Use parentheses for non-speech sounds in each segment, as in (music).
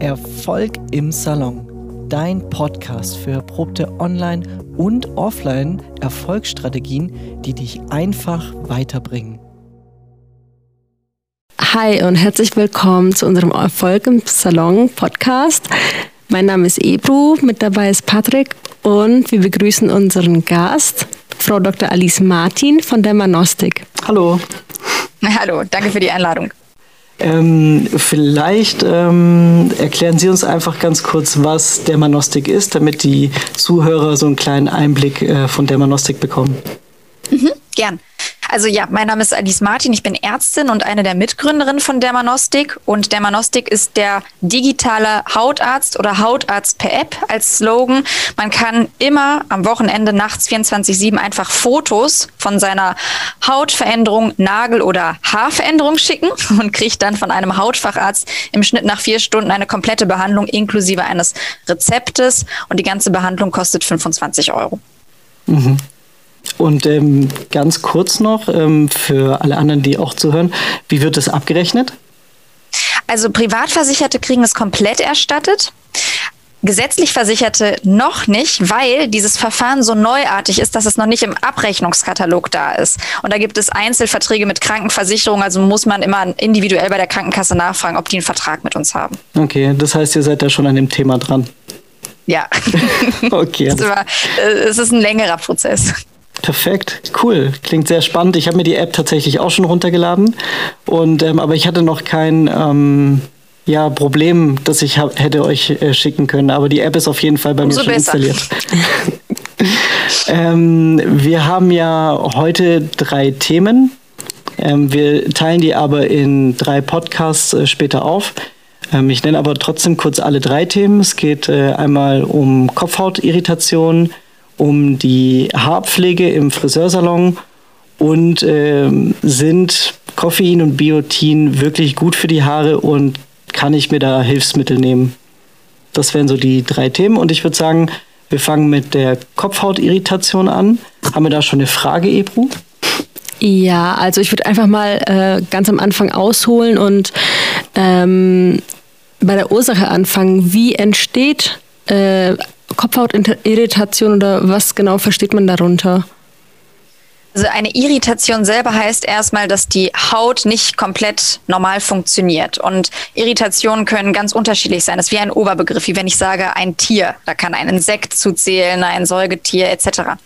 Erfolg im Salon. Dein Podcast für erprobte Online- und Offline-Erfolgsstrategien, die dich einfach weiterbringen. Hi und herzlich willkommen zu unserem Erfolg im Salon Podcast. Mein Name ist Ebru, mit dabei ist Patrick und wir begrüßen unseren Gast, Frau Dr. Alice Martin von der Manostik. Hallo. (laughs) Hallo, danke für die Einladung. Ähm, vielleicht ähm, erklären Sie uns einfach ganz kurz, was Dermanostik ist, damit die Zuhörer so einen kleinen Einblick äh, von Dermanostik bekommen. Mhm, gern. Also ja, mein Name ist Alice Martin, ich bin Ärztin und eine der Mitgründerinnen von Dermanostik. Und Dermanostik ist der digitale Hautarzt oder Hautarzt per App als Slogan. Man kann immer am Wochenende nachts 24-7 einfach Fotos von seiner Hautveränderung, Nagel- oder Haarveränderung schicken (laughs) und kriegt dann von einem Hautfacharzt im Schnitt nach vier Stunden eine komplette Behandlung inklusive eines Rezeptes. Und die ganze Behandlung kostet 25 Euro. Mhm. Und ähm, ganz kurz noch ähm, für alle anderen, die auch zuhören, wie wird das abgerechnet? Also Privatversicherte kriegen es komplett erstattet. Gesetzlich Versicherte noch nicht, weil dieses Verfahren so neuartig ist, dass es noch nicht im Abrechnungskatalog da ist. Und da gibt es Einzelverträge mit Krankenversicherung, also muss man immer individuell bei der Krankenkasse nachfragen, ob die einen Vertrag mit uns haben. Okay, das heißt, ihr seid da schon an dem Thema dran. Ja. (laughs) okay. (laughs) Äh, es ist ein längerer Prozess. Perfekt, cool. Klingt sehr spannend. Ich habe mir die App tatsächlich auch schon runtergeladen. Und, ähm, aber ich hatte noch kein ähm, ja, Problem, das ich hab, hätte euch äh, schicken können. Aber die App ist auf jeden Fall bei Umso mir schon besser. installiert. (laughs) ähm, wir haben ja heute drei Themen. Ähm, wir teilen die aber in drei Podcasts äh, später auf. Ähm, ich nenne aber trotzdem kurz alle drei Themen. Es geht äh, einmal um Kopfhautirritation, um die Haarpflege im Friseursalon und äh, sind Koffein und Biotin wirklich gut für die Haare und kann ich mir da Hilfsmittel nehmen? Das wären so die drei Themen und ich würde sagen, wir fangen mit der Kopfhautirritation an. Haben wir da schon eine Frage, Ebru? Ja, also ich würde einfach mal äh, ganz am Anfang ausholen und ähm, bei der Ursache anfangen. Wie entsteht äh, Kopfhautirritation oder was genau versteht man darunter? Also eine Irritation selber heißt erstmal, dass die Haut nicht komplett normal funktioniert. Und Irritationen können ganz unterschiedlich sein. Das ist wie ein Oberbegriff, wie wenn ich sage ein Tier. Da kann ein Insekt zuzählen, ein Säugetier etc.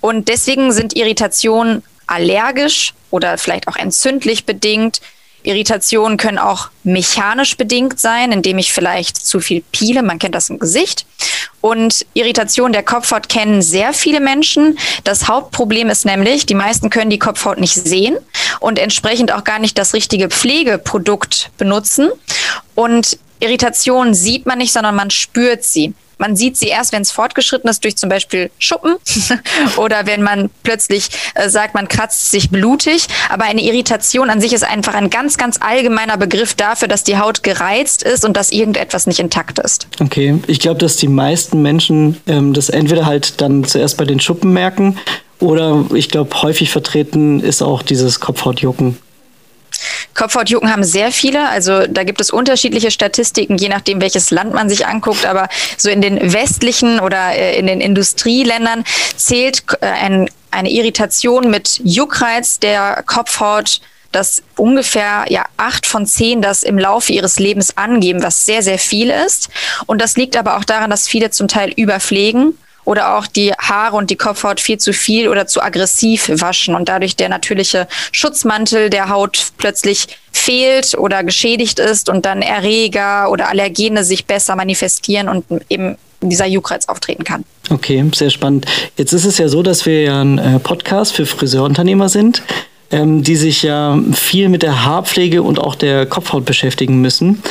Und deswegen sind Irritationen allergisch oder vielleicht auch entzündlich bedingt. Irritationen können auch mechanisch bedingt sein, indem ich vielleicht zu viel piele. Man kennt das im Gesicht. Und Irritation der Kopfhaut kennen sehr viele Menschen. Das Hauptproblem ist nämlich, die meisten können die Kopfhaut nicht sehen und entsprechend auch gar nicht das richtige Pflegeprodukt benutzen. Und Irritation sieht man nicht, sondern man spürt sie. Man sieht sie erst, wenn es fortgeschritten ist, durch zum Beispiel Schuppen (laughs) oder wenn man plötzlich äh, sagt, man kratzt sich blutig. Aber eine Irritation an sich ist einfach ein ganz, ganz allgemeiner Begriff dafür, dass die Haut gereizt ist und dass irgendetwas nicht intakt ist. Okay, ich glaube, dass die meisten Menschen ähm, das entweder halt dann zuerst bei den Schuppen merken oder ich glaube, häufig vertreten ist auch dieses Kopfhautjucken. Kopfhautjucken haben sehr viele. Also da gibt es unterschiedliche Statistiken, je nachdem, welches Land man sich anguckt. Aber so in den westlichen oder äh, in den Industrieländern zählt äh, ein, eine Irritation mit Juckreiz der Kopfhaut dass ungefähr ja acht von zehn das im Laufe ihres Lebens angeben, was sehr, sehr viel ist. Und das liegt aber auch daran, dass viele zum Teil überpflegen oder auch die Haare und die Kopfhaut viel zu viel oder zu aggressiv waschen und dadurch der natürliche Schutzmantel der Haut plötzlich fehlt oder geschädigt ist und dann Erreger oder Allergene sich besser manifestieren und eben dieser Juckreiz auftreten kann. Okay, sehr spannend. Jetzt ist es ja so, dass wir ja ein äh, Podcast für Friseurunternehmer sind ähm, die sich ja viel mit der Haarpflege und auch der Kopfhaut beschäftigen müssen.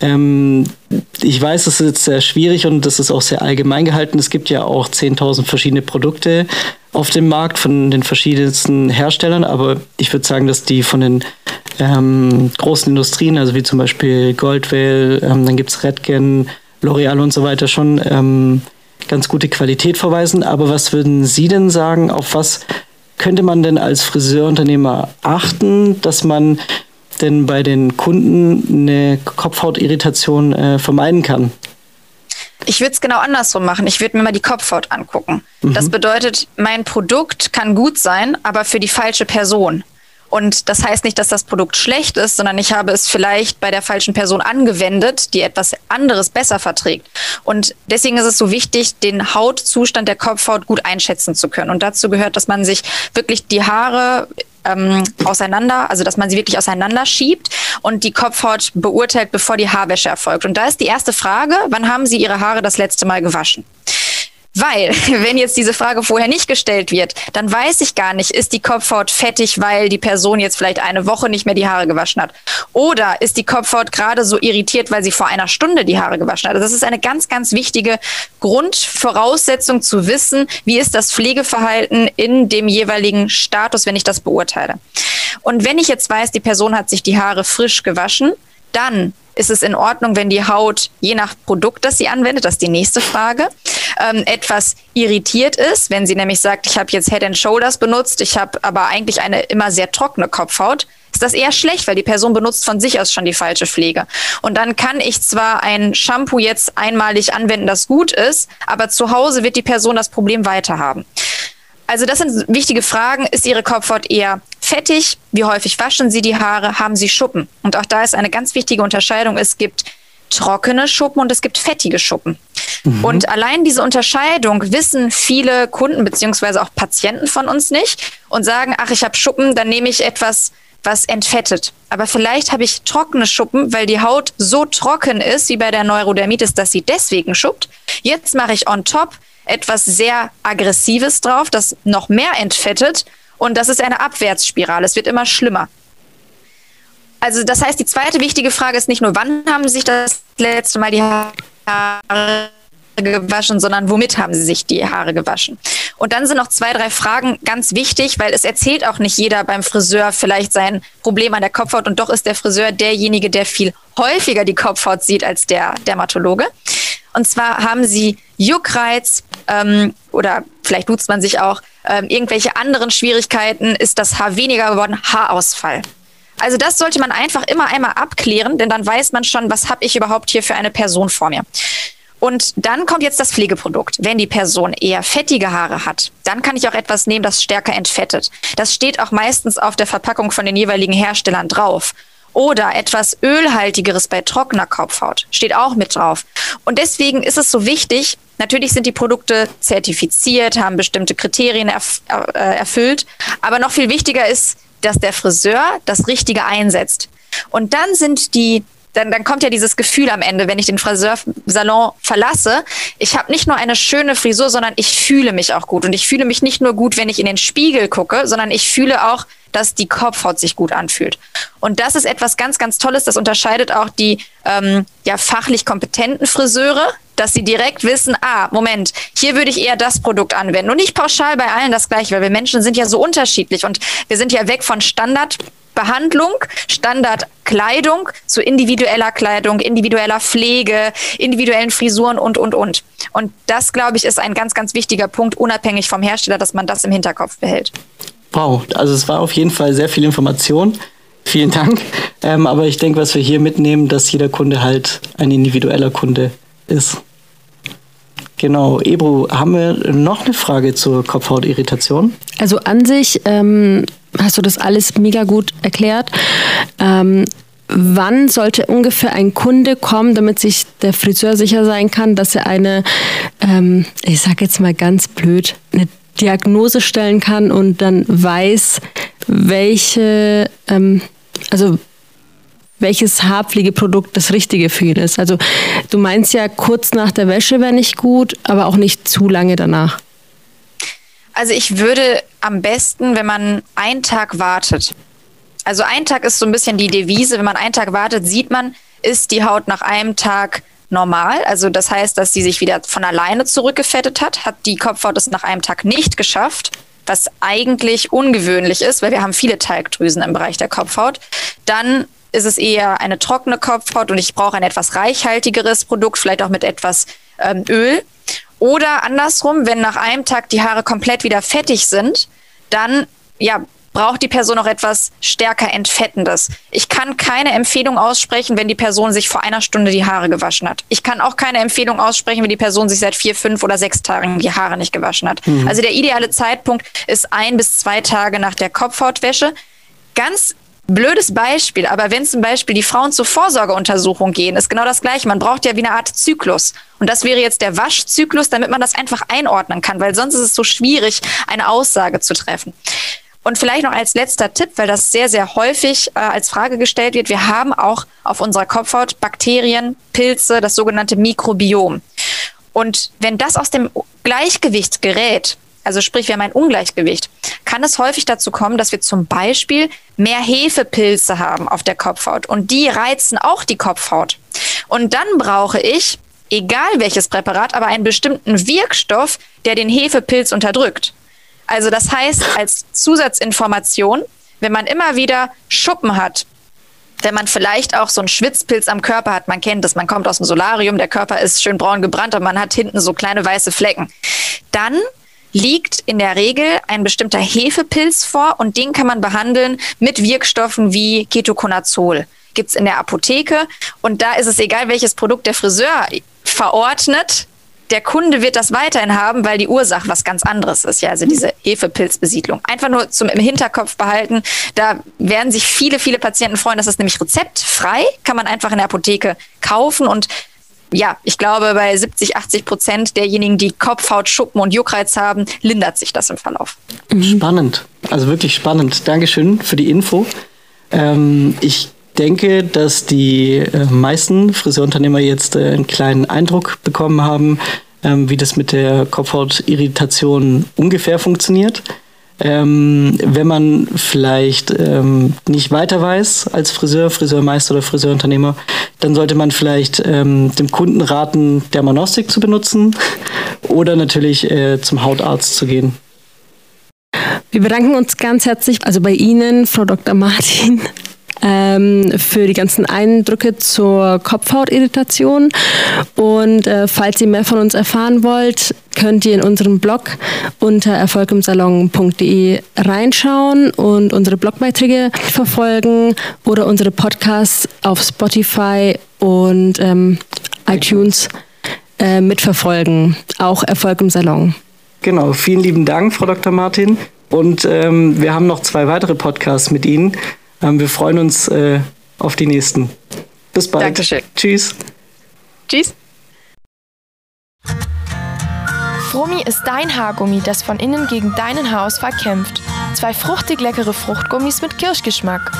Ähm, ich weiß, es ist jetzt sehr schwierig und das ist auch sehr allgemein gehalten. Es gibt ja auch 10.000 verschiedene Produkte auf dem Markt von den verschiedensten Herstellern, aber ich würde sagen, dass die von den ähm, großen Industrien, also wie zum Beispiel Goldwell, ähm, dann gibt es Redken, L'Oreal und so weiter, schon ähm, ganz gute Qualität verweisen. Aber was würden Sie denn sagen, auf was könnte man denn als Friseurunternehmer achten, dass man denn bei den Kunden eine Kopfhautirritation äh, vermeiden kann? Ich würde es genau andersrum machen. Ich würde mir mal die Kopfhaut angucken. Mhm. Das bedeutet, mein Produkt kann gut sein, aber für die falsche Person. Und das heißt nicht, dass das Produkt schlecht ist, sondern ich habe es vielleicht bei der falschen Person angewendet, die etwas anderes besser verträgt. Und deswegen ist es so wichtig, den Hautzustand der Kopfhaut gut einschätzen zu können. Und dazu gehört, dass man sich wirklich die Haare ähm, auseinander, also dass man sie wirklich auseinander schiebt und die Kopfhaut beurteilt, bevor die Haarwäsche erfolgt. Und da ist die erste Frage, wann haben Sie Ihre Haare das letzte Mal gewaschen? Weil, (laughs) wenn jetzt diese Frage vorher nicht gestellt wird, dann weiß ich gar nicht, ist die Kopfhaut fettig, weil die Person jetzt vielleicht eine Woche nicht mehr die Haare gewaschen hat? Oder ist die Kopfhaut gerade so irritiert, weil sie vor einer Stunde die Haare gewaschen hat? Also das ist eine ganz, ganz wichtige Grundvoraussetzung zu wissen, wie ist das Pflegeverhalten in dem jeweiligen Status, wenn ich das beurteile. Und wenn ich jetzt weiß, die Person hat sich die Haare frisch gewaschen, dann ist es in Ordnung, wenn die Haut je nach Produkt, das sie anwendet, das ist die nächste Frage, ähm, etwas irritiert ist. Wenn sie nämlich sagt, ich habe jetzt Head and Shoulders benutzt, ich habe aber eigentlich eine immer sehr trockene Kopfhaut, ist das eher schlecht, weil die Person benutzt von sich aus schon die falsche Pflege. Und dann kann ich zwar ein Shampoo jetzt einmalig anwenden, das gut ist, aber zu Hause wird die Person das Problem weiter haben. Also das sind wichtige Fragen. Ist Ihre Kopfhaut eher fettig? Wie häufig waschen Sie die Haare? Haben Sie Schuppen? Und auch da ist eine ganz wichtige Unterscheidung. Es gibt trockene Schuppen und es gibt fettige Schuppen. Mhm. Und allein diese Unterscheidung wissen viele Kunden beziehungsweise auch Patienten von uns nicht und sagen, ach, ich habe Schuppen, dann nehme ich etwas, was entfettet. Aber vielleicht habe ich trockene Schuppen, weil die Haut so trocken ist, wie bei der Neurodermitis, dass sie deswegen schuppt. Jetzt mache ich on top etwas sehr Aggressives drauf, das noch mehr entfettet. Und das ist eine Abwärtsspirale. Es wird immer schlimmer. Also das heißt, die zweite wichtige Frage ist nicht nur, wann haben sich das letzte Mal die Haare gewaschen, sondern womit haben sie sich die Haare gewaschen? Und dann sind noch zwei, drei Fragen ganz wichtig, weil es erzählt auch nicht jeder beim Friseur vielleicht sein Problem an der Kopfhaut und doch ist der Friseur derjenige, der viel häufiger die Kopfhaut sieht als der Dermatologe. Und zwar haben sie Juckreiz ähm, oder vielleicht duzt man sich auch, ähm, irgendwelche anderen Schwierigkeiten, ist das Haar weniger geworden, Haarausfall. Also das sollte man einfach immer einmal abklären, denn dann weiß man schon, was habe ich überhaupt hier für eine Person vor mir. Und dann kommt jetzt das Pflegeprodukt. Wenn die Person eher fettige Haare hat, dann kann ich auch etwas nehmen, das stärker entfettet. Das steht auch meistens auf der Verpackung von den jeweiligen Herstellern drauf. Oder etwas Ölhaltigeres bei trockener Kopfhaut steht auch mit drauf. Und deswegen ist es so wichtig, natürlich sind die Produkte zertifiziert, haben bestimmte Kriterien erf äh, erfüllt, aber noch viel wichtiger ist, dass der Friseur das Richtige einsetzt. Und dann sind die dann, dann kommt ja dieses Gefühl am Ende, wenn ich den Friseursalon verlasse. Ich habe nicht nur eine schöne Frisur, sondern ich fühle mich auch gut. Und ich fühle mich nicht nur gut, wenn ich in den Spiegel gucke, sondern ich fühle auch, dass die Kopfhaut sich gut anfühlt. Und das ist etwas ganz, ganz Tolles. Das unterscheidet auch die ähm, ja, fachlich kompetenten Friseure, dass sie direkt wissen, ah, Moment, hier würde ich eher das Produkt anwenden. Und nicht pauschal bei allen das gleiche, weil wir Menschen sind ja so unterschiedlich und wir sind ja weg von Standardbehandlung, Standardkleidung zu individueller Kleidung, individueller Pflege, individuellen Frisuren und, und, und. Und das, glaube ich, ist ein ganz, ganz wichtiger Punkt, unabhängig vom Hersteller, dass man das im Hinterkopf behält. Wow, also es war auf jeden Fall sehr viel Information. Vielen Dank. Ähm, aber ich denke, was wir hier mitnehmen, dass jeder Kunde halt ein individueller Kunde ist. Genau, Ebru, haben wir noch eine Frage zur Kopfhautirritation? Also an sich ähm, hast du das alles mega gut erklärt. Ähm, wann sollte ungefähr ein Kunde kommen, damit sich der Friseur sicher sein kann, dass er eine, ähm, ich sag jetzt mal ganz blöd, eine Diagnose stellen kann und dann weiß, welche, ähm, also welches Haarpflegeprodukt das Richtige für ihn ist. Also du meinst ja, kurz nach der Wäsche wäre nicht gut, aber auch nicht zu lange danach. Also ich würde am besten, wenn man einen Tag wartet. Also ein Tag ist so ein bisschen die Devise. Wenn man einen Tag wartet, sieht man, ist die Haut nach einem Tag normal. Also das heißt, dass sie sich wieder von alleine zurückgefettet hat, hat die Kopfhaut es nach einem Tag nicht geschafft, was eigentlich ungewöhnlich ist, weil wir haben viele Talgdrüsen im Bereich der Kopfhaut. Dann ist es eher eine trockene Kopfhaut und ich brauche ein etwas reichhaltigeres Produkt, vielleicht auch mit etwas ähm, Öl. Oder andersrum, wenn nach einem Tag die Haare komplett wieder fettig sind, dann ja, braucht die Person noch etwas stärker Entfettendes. Ich kann keine Empfehlung aussprechen, wenn die Person sich vor einer Stunde die Haare gewaschen hat. Ich kann auch keine Empfehlung aussprechen, wenn die Person sich seit vier, fünf oder sechs Tagen die Haare nicht gewaschen hat. Mhm. Also der ideale Zeitpunkt ist ein bis zwei Tage nach der Kopfhautwäsche. Ganz Blödes Beispiel, aber wenn zum Beispiel die Frauen zur Vorsorgeuntersuchung gehen, ist genau das Gleiche. Man braucht ja wie eine Art Zyklus. Und das wäre jetzt der Waschzyklus, damit man das einfach einordnen kann, weil sonst ist es so schwierig, eine Aussage zu treffen. Und vielleicht noch als letzter Tipp, weil das sehr, sehr häufig äh, als Frage gestellt wird. Wir haben auch auf unserer Kopfhaut Bakterien, Pilze, das sogenannte Mikrobiom. Und wenn das aus dem Gleichgewicht gerät, also sprich, wir haben ein Ungleichgewicht, kann es häufig dazu kommen, dass wir zum Beispiel mehr Hefepilze haben auf der Kopfhaut und die reizen auch die Kopfhaut. Und dann brauche ich, egal welches Präparat, aber einen bestimmten Wirkstoff, der den Hefepilz unterdrückt. Also das heißt, als Zusatzinformation, wenn man immer wieder Schuppen hat, wenn man vielleicht auch so einen Schwitzpilz am Körper hat, man kennt das, man kommt aus dem Solarium, der Körper ist schön braun gebrannt und man hat hinten so kleine weiße Flecken, dann liegt in der Regel ein bestimmter Hefepilz vor und den kann man behandeln mit Wirkstoffen wie Ketoconazol. Gibt's in der Apotheke und da ist es egal, welches Produkt der Friseur verordnet. Der Kunde wird das weiterhin haben, weil die Ursache was ganz anderes ist, ja, also diese Hefepilzbesiedlung. Einfach nur zum im Hinterkopf behalten. Da werden sich viele, viele Patienten freuen. Das ist nämlich rezeptfrei, kann man einfach in der Apotheke kaufen und ja, ich glaube, bei 70, 80 Prozent derjenigen, die Kopfhaut, Schuppen und Juckreiz haben, lindert sich das im Verlauf. Spannend, also wirklich spannend. Dankeschön für die Info. Ähm, ich denke, dass die äh, meisten Friseurunternehmer jetzt äh, einen kleinen Eindruck bekommen haben, ähm, wie das mit der Kopfhautirritation ungefähr funktioniert. Ähm, wenn man vielleicht ähm, nicht weiter weiß als Friseur, Friseurmeister oder Friseurunternehmer, dann sollte man vielleicht ähm, dem Kunden raten, Dermanostik zu benutzen (laughs) oder natürlich äh, zum Hautarzt zu gehen. Wir bedanken uns ganz herzlich, also bei Ihnen, Frau Dr. Martin, ähm, für die ganzen Eindrücke zur Kopfhautirritation. Und äh, falls ihr mehr von uns erfahren wollt, könnt ihr in unserem Blog unter erfolgimsalon.de reinschauen und unsere Blogbeiträge verfolgen oder unsere Podcasts auf Spotify und ähm, iTunes äh, mitverfolgen. Auch Erfolg im Salon. Genau, vielen lieben Dank, Frau Dr. Martin. Und ähm, wir haben noch zwei weitere Podcasts mit Ihnen. Ähm, wir freuen uns äh, auf die nächsten. Bis bald. Dankeschön. Tschüss. Tschüss. Frumi ist dein Haargummi, das von innen gegen deinen Haarausfall kämpft. Zwei fruchtig leckere Fruchtgummis mit Kirschgeschmack.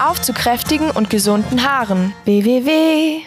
Auf zu kräftigen und gesunden Haaren. www.fromi.de